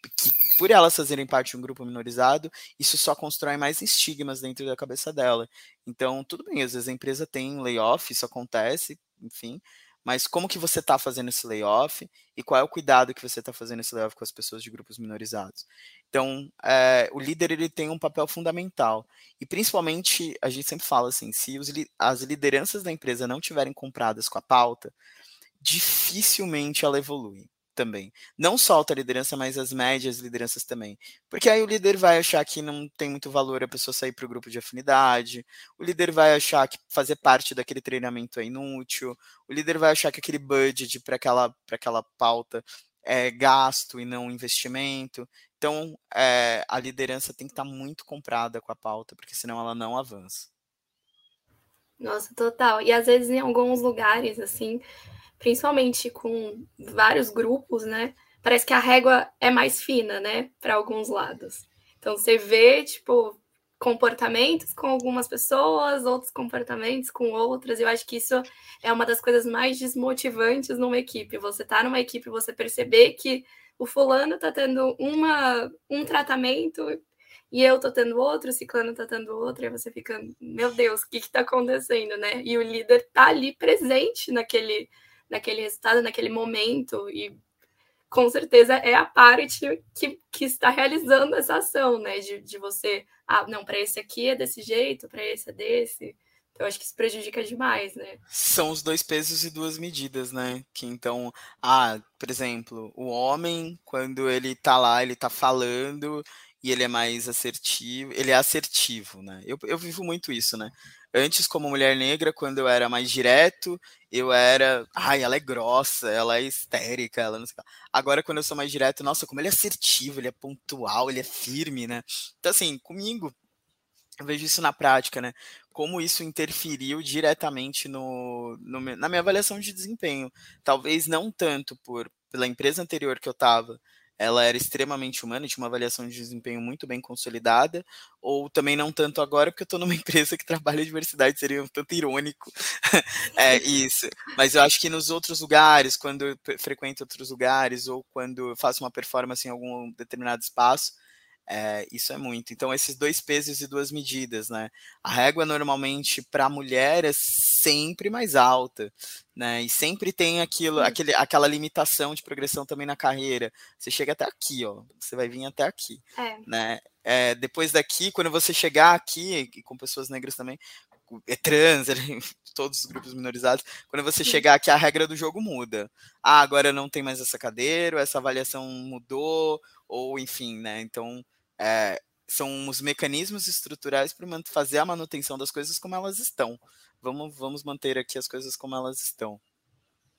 que por elas fazerem parte de um grupo minorizado, isso só constrói mais estigmas dentro da cabeça dela. Então, tudo bem, às vezes a empresa tem layoff, isso acontece, enfim, mas como que você está fazendo esse layoff e qual é o cuidado que você está fazendo esse layoff com as pessoas de grupos minorizados. Então, é, o líder ele tem um papel fundamental e principalmente a gente sempre fala assim, se os, as lideranças da empresa não tiverem compradas com a pauta, dificilmente ela evolui também. Não só a alta liderança, mas as médias lideranças também. Porque aí o líder vai achar que não tem muito valor a pessoa sair para o grupo de afinidade, o líder vai achar que fazer parte daquele treinamento é inútil, o líder vai achar que aquele budget para aquela, aquela pauta é gasto e não investimento. Então, é, a liderança tem que estar tá muito comprada com a pauta, porque senão ela não avança. Nossa, total. E às vezes em alguns lugares, assim, principalmente com vários grupos, né? Parece que a régua é mais fina, né, para alguns lados. Então você vê, tipo, comportamentos com algumas pessoas, outros comportamentos com outras. Eu acho que isso é uma das coisas mais desmotivantes numa equipe. Você tá numa equipe, você perceber que o fulano tá tendo uma, um tratamento e eu tô tendo outro, o ciclano tá tendo outro, e você fica, meu Deus, o que que tá acontecendo, né? E o líder tá ali presente naquele naquele resultado, naquele momento, e com certeza é a parte que, que está realizando essa ação, né? De, de você, ah, não, para esse aqui é desse jeito, para esse é desse. Então, acho que isso prejudica demais, né? São os dois pesos e duas medidas, né? Que então, ah, por exemplo, o homem, quando ele tá lá, ele tá falando e ele é mais assertivo, ele é assertivo, né? Eu, eu vivo muito isso, né? Antes, como mulher negra, quando eu era mais direto, eu era, ai, ela é grossa, ela é histérica, ela não sei o que. Agora, quando eu sou mais direto, nossa, como ele é assertivo, ele é pontual, ele é firme, né? Então, assim, comigo, eu vejo isso na prática, né? Como isso interferiu diretamente no, no na minha avaliação de desempenho. Talvez não tanto por pela empresa anterior que eu estava, ela era extremamente humana, tinha uma avaliação de desempenho muito bem consolidada, ou também não tanto agora, porque eu estou numa empresa que trabalha diversidade, seria um tanto irônico é, isso. Mas eu acho que nos outros lugares, quando eu frequento outros lugares, ou quando faço uma performance em algum determinado espaço, é, isso é muito. Então, esses dois pesos e duas medidas, né? A régua normalmente para a mulher é sempre mais alta, né? E sempre tem aquilo, aquele, aquela limitação de progressão também na carreira. Você chega até aqui, ó. Você vai vir até aqui, é. né? É, depois daqui, quando você chegar aqui, e com pessoas negras também, é trans, todos os grupos minorizados, quando você chegar aqui, a regra do jogo muda. Ah, agora não tem mais essa cadeira, essa avaliação mudou, ou enfim, né? Então, é, são os mecanismos estruturais para fazer a manutenção das coisas como elas estão. Vamos, vamos manter aqui as coisas como elas estão.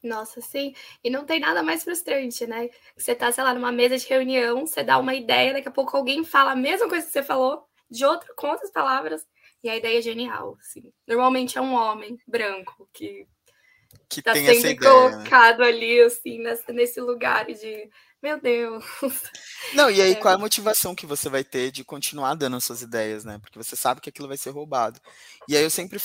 Nossa, sim. E não tem nada mais frustrante, né? Você tá, sei lá, numa mesa de reunião, você dá uma ideia, daqui a pouco alguém fala a mesma coisa que você falou, de outro, com outras palavras, e a ideia é genial, assim. Normalmente é um homem branco que, que tá sendo né? colocado ali, assim, nesse, nesse lugar de meu Deus. Não, e aí é. qual é a motivação que você vai ter de continuar dando suas ideias, né? Porque você sabe que aquilo vai ser roubado. E aí eu sempre,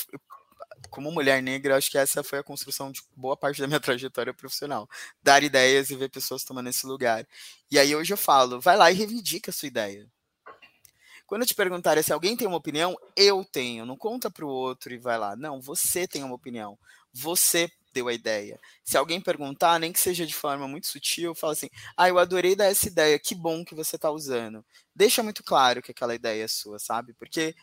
como mulher negra, acho que essa foi a construção de boa parte da minha trajetória profissional. Dar ideias e ver pessoas tomando esse lugar. E aí hoje eu falo, vai lá e reivindica a sua ideia. Quando eu te perguntarem se alguém tem uma opinião, eu tenho. Não conta para o outro e vai lá. Não, você tem uma opinião. Você deu a ideia. Se alguém perguntar, nem que seja de forma muito sutil, fala assim: "Ah, eu adorei dar essa ideia. Que bom que você está usando". Deixa muito claro que aquela ideia é sua, sabe? Porque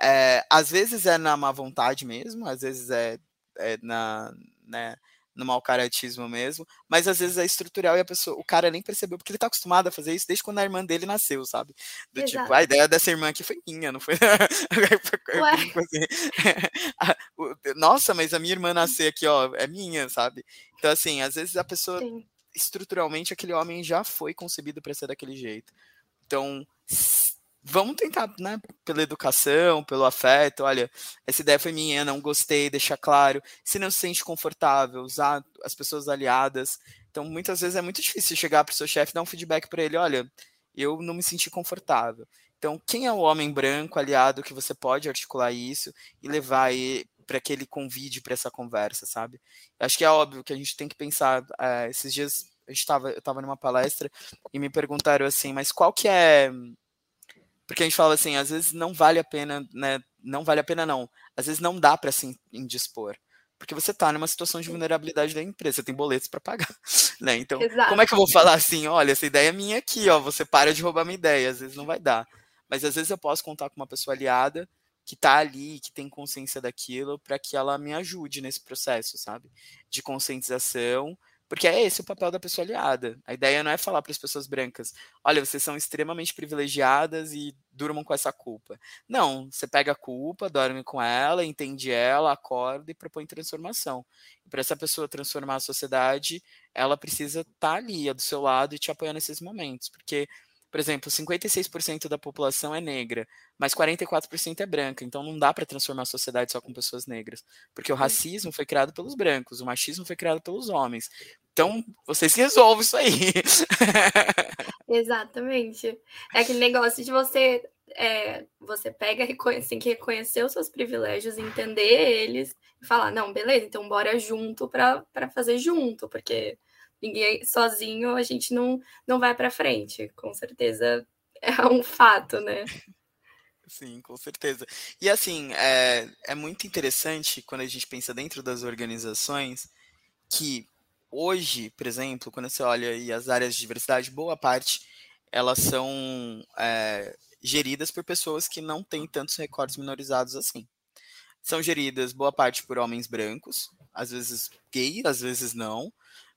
é, às vezes é na má vontade mesmo, às vezes é, é na, né, no mau caratismo mesmo, mas às vezes é estrutural e a pessoa, o cara nem percebeu, porque ele tá acostumado a fazer isso desde quando a irmã dele nasceu, sabe? Do tipo, Exato. tipo, a ideia dessa irmã aqui foi minha, não foi. assim. Nossa, mas a minha irmã nascer aqui, ó, é minha, sabe? Então, assim, às vezes a pessoa, Sim. estruturalmente, aquele homem já foi concebido para ser daquele jeito. Então, vamos tentar, né, pela educação, pelo afeto, olha, essa ideia foi minha, não gostei, deixar claro, se não se sente confortável, usar as pessoas aliadas, então muitas vezes é muito difícil chegar para o seu chefe dar um feedback para ele, olha, eu não me senti confortável. Então, quem é o homem branco aliado que você pode articular isso e levar para que ele convide para essa conversa, sabe? Acho que é óbvio que a gente tem que pensar, é, esses dias a gente tava, eu estava numa palestra e me perguntaram assim, mas qual que é porque a gente fala assim, às vezes não vale a pena, né? Não vale a pena, não. Às vezes não dá para se indispor. Porque você está numa situação de vulnerabilidade da empresa, você tem boletos para pagar, né? Então, Exato. como é que eu vou falar assim, olha, essa ideia é minha aqui, ó, você para de roubar minha ideia, às vezes não vai dar. Mas às vezes eu posso contar com uma pessoa aliada que está ali, que tem consciência daquilo, para que ela me ajude nesse processo, sabe? De conscientização porque é esse o papel da pessoa aliada. A ideia não é falar para as pessoas brancas: olha, vocês são extremamente privilegiadas e durmam com essa culpa. Não, você pega a culpa, dorme com ela, entende ela, acorda e propõe transformação. E para essa pessoa transformar a sociedade, ela precisa estar tá ali, do seu lado e te apoiar nesses momentos. Porque por exemplo, 56% da população é negra, mas 44% é branca, então não dá para transformar a sociedade só com pessoas negras, porque o racismo foi criado pelos brancos, o machismo foi criado pelos homens. Então, vocês resolvem isso aí. Exatamente. É aquele negócio de você é, você pega, tem que reconhecer os seus privilégios, entender eles e falar, não, beleza, então bora junto para fazer junto, porque ninguém sozinho a gente não, não vai para frente. Com certeza é um fato, né? Sim, com certeza. E assim, é, é muito interessante quando a gente pensa dentro das organizações que hoje, por exemplo, quando você olha aí as áreas de diversidade, boa parte elas são é, geridas por pessoas que não têm tantos recortes minorizados assim. São geridas boa parte por homens brancos, às vezes gay, às vezes não,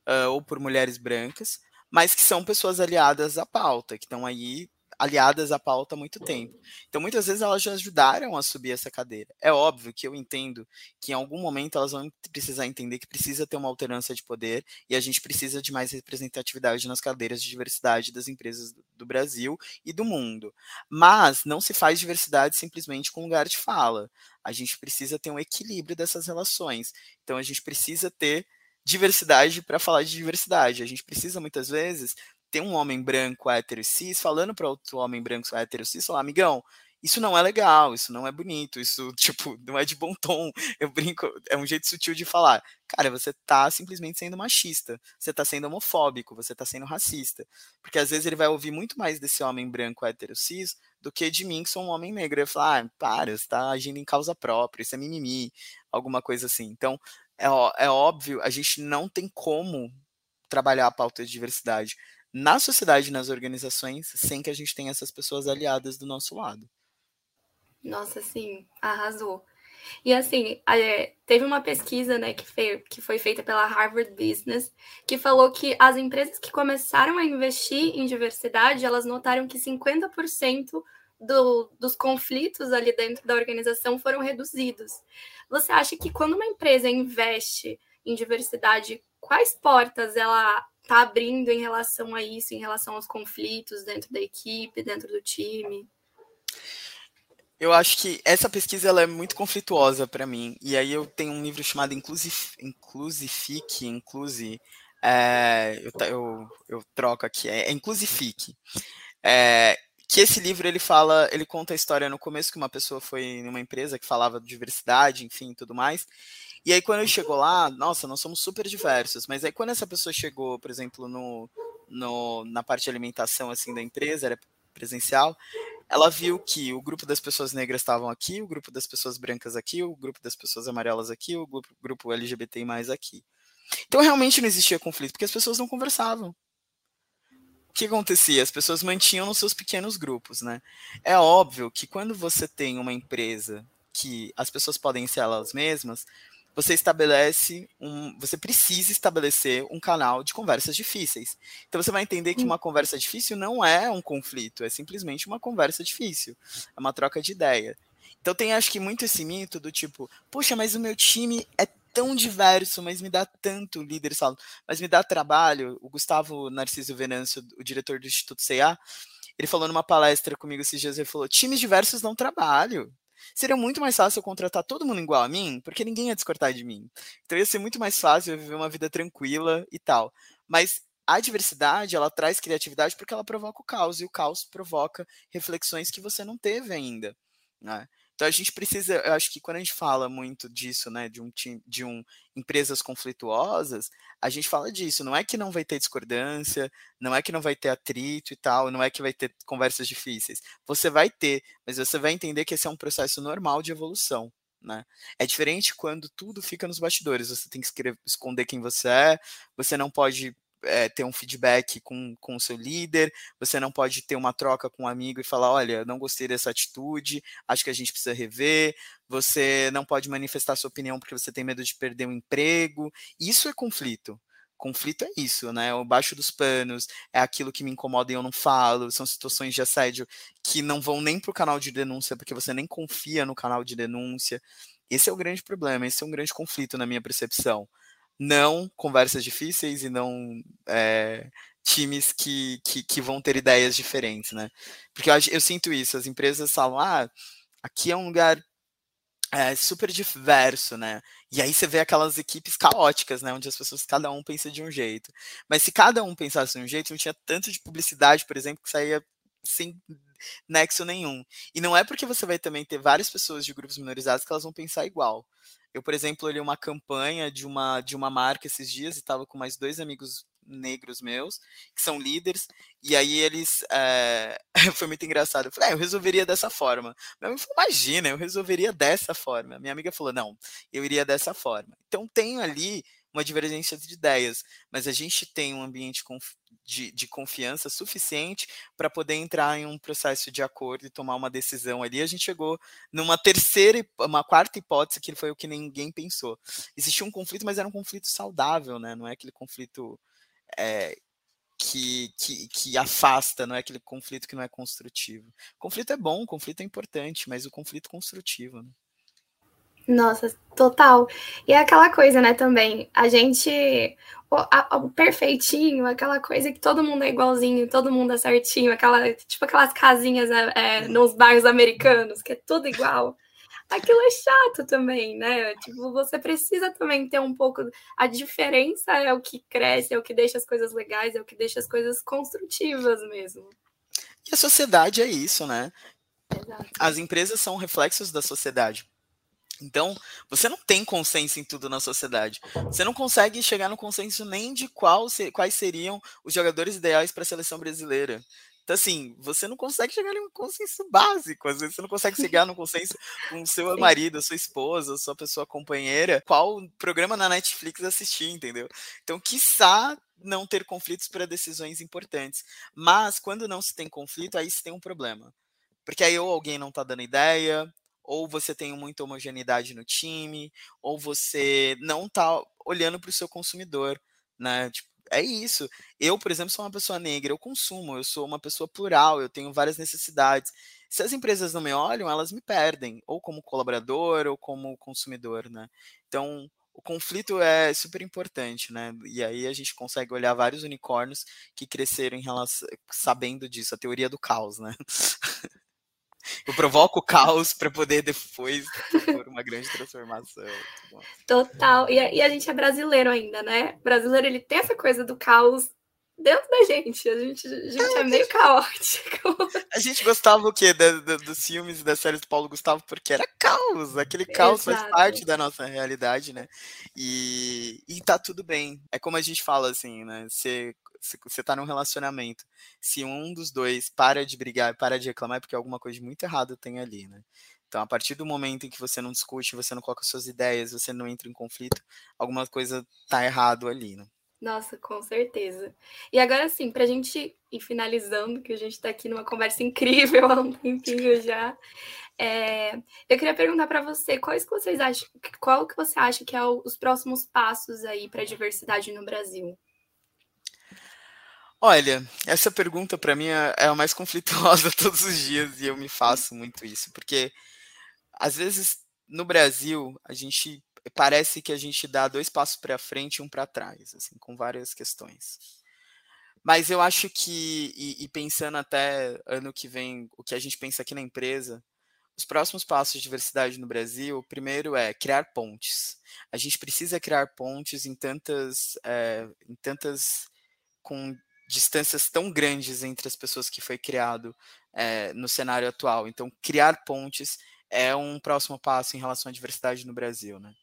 uh, ou por mulheres brancas, mas que são pessoas aliadas à pauta, que estão aí aliadas à pauta há muito tempo. Então, muitas vezes elas já ajudaram a subir essa cadeira. É óbvio que eu entendo que em algum momento elas vão precisar entender que precisa ter uma alternância de poder e a gente precisa de mais representatividade nas cadeiras de diversidade das empresas do Brasil e do mundo. Mas não se faz diversidade simplesmente com lugar de fala. A gente precisa ter um equilíbrio dessas relações. Então, a gente precisa ter diversidade para falar de diversidade. A gente precisa muitas vezes ter um homem branco hétero cis falando para outro homem branco hétero cis, falar, amigão, isso não é legal, isso não é bonito, isso, tipo, não é de bom tom. Eu brinco, é um jeito sutil de falar. Cara, você tá simplesmente sendo machista, você tá sendo homofóbico, você tá sendo racista. Porque às vezes ele vai ouvir muito mais desse homem branco hétero cis do que de mim, que sou um homem negro. Vai falar, ah, para, você tá agindo em causa própria, isso é mimimi, alguma coisa assim. Então, é, é óbvio, a gente não tem como trabalhar a pauta de diversidade na sociedade e nas organizações sem que a gente tenha essas pessoas aliadas do nosso lado. Nossa, sim, arrasou. E assim, é, teve uma pesquisa né, que, foi, que foi feita pela Harvard Business que falou que as empresas que começaram a investir em diversidade, elas notaram que 50% do, dos conflitos ali dentro da organização foram reduzidos. Você acha que quando uma empresa investe em diversidade, quais portas ela está abrindo em relação a isso, em relação aos conflitos dentro da equipe, dentro do time? Eu acho que essa pesquisa ela é muito conflituosa para mim. E aí eu tenho um livro chamado Inclusif Inclusifique, Inclusi, é, eu, eu, eu, troco aqui, é, é Inclusifique. É, que esse livro ele fala, ele conta a história no começo que uma pessoa foi numa empresa que falava de diversidade, enfim, tudo mais. E aí quando ele chegou lá, nossa, nós somos super diversos. Mas aí quando essa pessoa chegou, por exemplo, no, no na parte de alimentação assim da empresa, era presencial, ela viu que o grupo das pessoas negras estavam aqui, o grupo das pessoas brancas aqui, o grupo das pessoas amarelas aqui, o grupo, grupo LGBT mais aqui. Então realmente não existia conflito, porque as pessoas não conversavam. O que acontecia? As pessoas mantinham nos seus pequenos grupos, né? É óbvio que quando você tem uma empresa que as pessoas podem ser elas mesmas, você estabelece um, você precisa estabelecer um canal de conversas difíceis. Então você vai entender que uma conversa difícil não é um conflito, é simplesmente uma conversa difícil, é uma troca de ideia. Então tem acho que muito esse mito do tipo, puxa, mas o meu time é tão diverso, mas me dá tanto, líderes falam, mas me dá trabalho. O Gustavo Narciso Venâncio, o diretor do Instituto CA, ele falou numa palestra comigo esses dias, ele falou, times diversos dão trabalho. Seria muito mais fácil eu contratar todo mundo igual a mim, porque ninguém ia discordar de mim. Então ia ser muito mais fácil eu viver uma vida tranquila e tal. Mas a diversidade, ela traz criatividade porque ela provoca o caos, e o caos provoca reflexões que você não teve ainda. Né? Então a gente precisa, eu acho que quando a gente fala muito disso, né, de um time, de um empresas conflituosas, a gente fala disso. Não é que não vai ter discordância, não é que não vai ter atrito e tal, não é que vai ter conversas difíceis. Você vai ter, mas você vai entender que esse é um processo normal de evolução. Né? É diferente quando tudo fica nos bastidores. Você tem que esconder quem você é, você não pode é, ter um feedback com, com o seu líder, você não pode ter uma troca com um amigo e falar, olha, não gostei dessa atitude, acho que a gente precisa rever, você não pode manifestar sua opinião porque você tem medo de perder o emprego. Isso é conflito. Conflito é isso, né? O baixo dos panos, é aquilo que me incomoda e eu não falo, são situações de assédio que não vão nem para o canal de denúncia, porque você nem confia no canal de denúncia. Esse é o grande problema, esse é um grande conflito na minha percepção não conversas difíceis e não é, times que, que, que, vão ter ideias diferentes, né? Porque eu, eu, sinto isso, as empresas falam, ah, aqui é um lugar é, super diverso, né? E aí você vê aquelas equipes caóticas, né? Onde as pessoas, cada um pensa de um jeito. Mas se cada um pensasse de um jeito, não tinha tanto de publicidade, por exemplo, que saía sem nexo nenhum. E não é porque você vai também ter várias pessoas de grupos minorizados que elas vão pensar igual. Eu, por exemplo, olhei uma campanha de uma, de uma marca esses dias e estava com mais dois amigos negros meus, que são líderes, e aí eles. É... foi muito engraçado. Eu falei, é, eu resolveria dessa forma. Meu amigo falou, imagina, eu resolveria dessa forma. Minha amiga falou, não, eu iria dessa forma. Então, tenho ali uma divergência de ideias, mas a gente tem um ambiente de, de confiança suficiente para poder entrar em um processo de acordo e tomar uma decisão ali. A gente chegou numa terceira, uma quarta hipótese que foi o que ninguém pensou. Existia um conflito, mas era um conflito saudável, né? Não é aquele conflito é, que, que, que, afasta, não é aquele conflito que não é construtivo. conflito é bom, conflito é importante, mas o conflito construtivo. Né? Nossa, total. E é aquela coisa, né, também. A gente. O, a, o, perfeitinho, aquela coisa que todo mundo é igualzinho, todo mundo é certinho, aquela, tipo aquelas casinhas é, é, nos bairros americanos, que é tudo igual. Aquilo é chato também, né? Tipo, você precisa também ter um pouco. A diferença é o que cresce, é o que deixa as coisas legais, é o que deixa as coisas construtivas mesmo. E a sociedade é isso, né? Exato. As empresas são reflexos da sociedade. Então, você não tem consenso em tudo na sociedade. Você não consegue chegar no consenso nem de qual, quais seriam os jogadores ideais para a seleção brasileira. Então, assim, você não consegue chegar em um consenso básico. Às vezes você não consegue chegar no consenso com seu marido, sua esposa, sua pessoa companheira, qual programa na Netflix assistir, entendeu? Então, quiçá não ter conflitos para decisões importantes. Mas, quando não se tem conflito, aí se tem um problema. Porque aí ou alguém não está dando ideia, ou você tem muita homogeneidade no time, ou você não está olhando para o seu consumidor, né? Tipo, é isso. Eu, por exemplo, sou uma pessoa negra, eu consumo, eu sou uma pessoa plural, eu tenho várias necessidades. Se as empresas não me olham, elas me perdem, ou como colaborador, ou como consumidor, né? Então, o conflito é super importante, né? E aí a gente consegue olhar vários unicórnios que cresceram em relação, sabendo disso, a teoria do caos, né? Eu provoco o caos para poder depois ter uma grande transformação. Total. E a, e a, gente é brasileiro ainda, né? Brasileiro ele tem essa coisa do caos dentro da gente. A gente, a gente é meio caótico. A gente gostava o quê? Da, da, dos filmes e das séries do Paulo Gustavo, porque era caos. Aquele caos Exato. faz parte da nossa realidade, né? E, e tá tudo bem. É como a gente fala assim, né? Você se você tá num relacionamento, se um dos dois para de brigar, para de reclamar, é porque alguma coisa de muito errado tem ali, né? Então, a partir do momento em que você não discute, você não coloca suas ideias, você não entra em conflito, alguma coisa tá errado ali, né? Nossa, com certeza. E agora sim, para a gente ir finalizando, que a gente está aqui numa conversa incrível há um tempinho já, é, eu queria perguntar para você quais que vocês acham, qual que você acha que é o, os próximos passos aí para a diversidade no Brasil? Olha, essa pergunta para mim é, é a mais conflituosa todos os dias e eu me faço muito isso, porque às vezes no Brasil a gente parece que a gente dá dois passos para frente e um para trás, assim, com várias questões. Mas eu acho que, e, e, pensando até ano que vem, o que a gente pensa aqui na empresa, os próximos passos de diversidade no Brasil, o primeiro é criar pontes. A gente precisa criar pontes em tantas, é, em tantas com distâncias tão grandes entre as pessoas que foi criado é, no cenário atual. Então, criar pontes é um próximo passo em relação à diversidade no Brasil, né?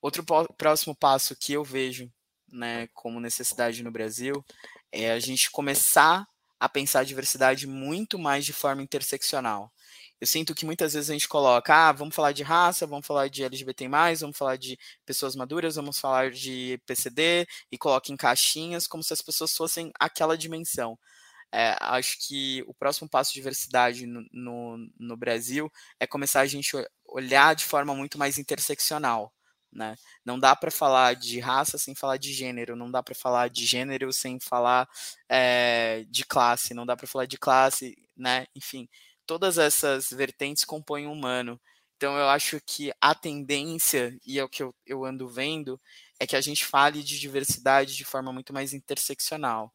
Outro próximo passo que eu vejo, né, como necessidade no Brasil, é a gente começar a pensar a diversidade muito mais de forma interseccional. Eu sinto que muitas vezes a gente coloca, ah, vamos falar de raça, vamos falar de LGBT+, vamos falar de pessoas maduras, vamos falar de PCD, e coloca em caixinhas como se as pessoas fossem aquela dimensão. É, acho que o próximo passo de diversidade no, no, no, Brasil é começar a gente olhar de forma muito mais interseccional. Né? Não dá para falar de raça sem falar de gênero, não dá para falar de gênero sem falar é, de classe, não dá para falar de classe, né? Enfim, todas essas vertentes compõem o humano. Então eu acho que a tendência, e é o que eu, eu ando vendo, é que a gente fale de diversidade de forma muito mais interseccional.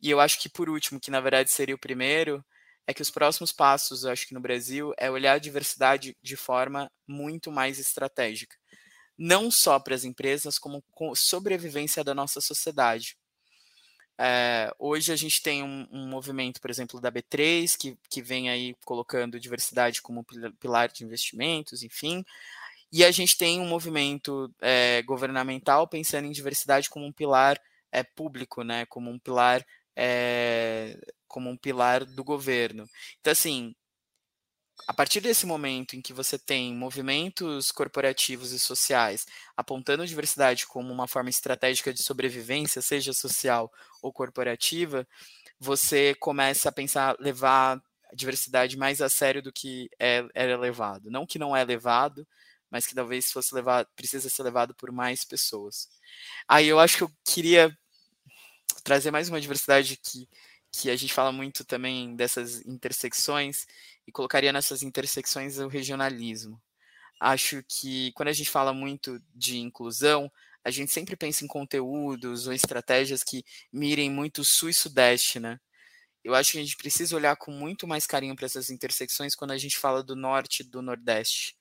E eu acho que por último, que na verdade seria o primeiro, é que os próximos passos, eu acho que no Brasil, é olhar a diversidade de forma muito mais estratégica. Não só para as empresas, como sobrevivência da nossa sociedade. É, hoje a gente tem um, um, movimento, por exemplo, da B3, que, que vem aí colocando diversidade como pilar de investimentos, enfim. E a gente tem um movimento é, governamental pensando em diversidade como um pilar é, público, né? Como um pilar como um pilar do governo. Então, assim, a partir desse momento em que você tem movimentos corporativos e sociais apontando a diversidade como uma forma estratégica de sobrevivência, seja social ou corporativa, você começa a pensar levar a diversidade mais a sério do que é, era levado. Não que não é levado, mas que talvez fosse levado, precisa ser levado por mais pessoas. Aí eu acho que eu queria trazer mais uma diversidade que, que a gente fala muito também dessas intersecções, e colocaria nessas intersecções o regionalismo. Acho que quando a gente fala muito de inclusão, a gente sempre pensa em conteúdos ou estratégias que mirem muito sul e sudeste, né? Eu acho que a gente precisa olhar com muito mais carinho para essas intersecções quando a gente fala do norte e do nordeste,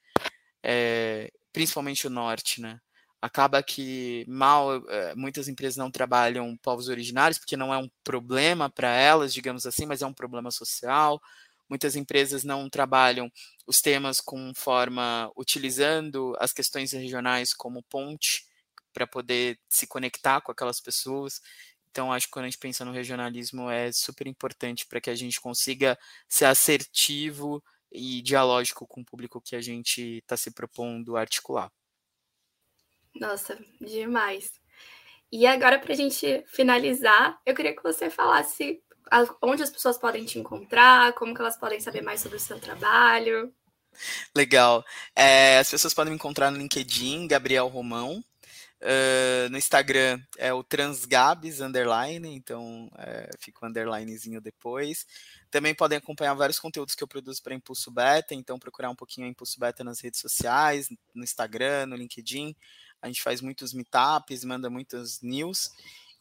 é, principalmente o norte, né? Acaba que mal eh, muitas empresas não trabalham povos originários porque não é um problema para elas, digamos assim, mas é um problema social Muitas empresas não trabalham os temas com forma utilizando as questões regionais como ponte para poder se conectar com aquelas pessoas. Então, acho que quando a gente pensa no regionalismo é super importante para que a gente consiga ser assertivo e dialógico com o público que a gente está se propondo articular. Nossa, demais. E agora, para a gente finalizar, eu queria que você falasse onde as pessoas podem te encontrar, como que elas podem saber mais sobre o seu trabalho. Legal. É, as pessoas podem me encontrar no LinkedIn, Gabriel Romão. Uh, no Instagram é o Transgabs underline, então é, fica o underlinezinho depois. Também podem acompanhar vários conteúdos que eu produzo para Impulso Beta, então procurar um pouquinho Impulso Beta nas redes sociais, no Instagram, no LinkedIn. A gente faz muitos meetups, manda muitas news.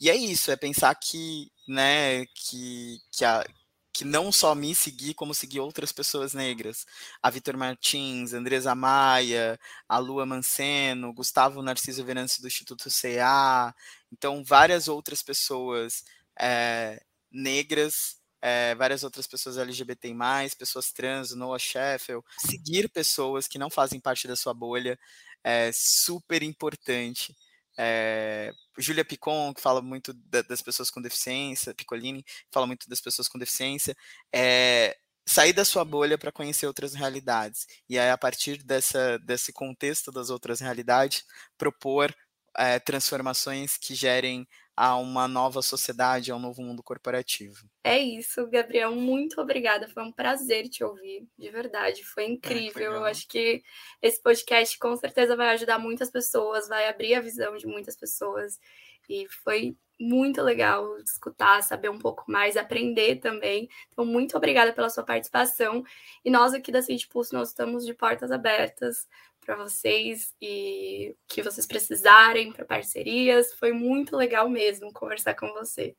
E é isso, é pensar que, né, que, que, a, que não só me seguir, como seguir outras pessoas negras. A Vitor Martins, Andresa Maia, a Lua Manceno, Gustavo Narciso Venâncio do Instituto CA, então várias outras pessoas é, negras é, várias outras pessoas LGBT+, pessoas trans, Noah Sheffield, seguir pessoas que não fazem parte da sua bolha é super importante. É, Júlia Picon, que fala muito da, das pessoas com deficiência, Piccolini, fala muito das pessoas com deficiência, é, sair da sua bolha para conhecer outras realidades. E aí, a partir dessa, desse contexto das outras realidades, propor é, transformações que gerem a uma nova sociedade, a um novo mundo corporativo. É isso, Gabriel. Muito obrigada. Foi um prazer te ouvir, de verdade. Foi incrível. É, Eu acho que esse podcast com certeza vai ajudar muitas pessoas, vai abrir a visão de muitas pessoas. E foi muito legal escutar, saber um pouco mais, aprender também. Então, muito obrigada pela sua participação. E nós aqui da City Pulse, nós estamos de portas abertas para vocês e o que vocês precisarem para parcerias. Foi muito legal mesmo conversar com você.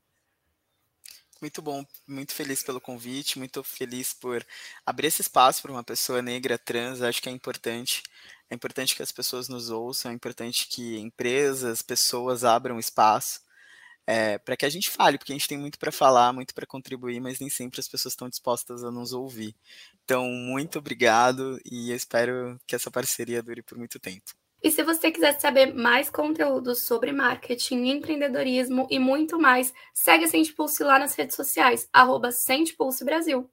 Muito bom, muito feliz pelo convite, muito feliz por abrir esse espaço para uma pessoa negra trans. Acho que é importante. É importante que as pessoas nos ouçam, é importante que empresas, pessoas abram espaço é, para que a gente fale, porque a gente tem muito para falar, muito para contribuir, mas nem sempre as pessoas estão dispostas a nos ouvir. Então, muito obrigado e espero que essa parceria dure por muito tempo. E se você quiser saber mais conteúdo sobre marketing, empreendedorismo e muito mais, segue a Sente Pulse lá nas redes sociais, arroba Sente Pulse Brasil.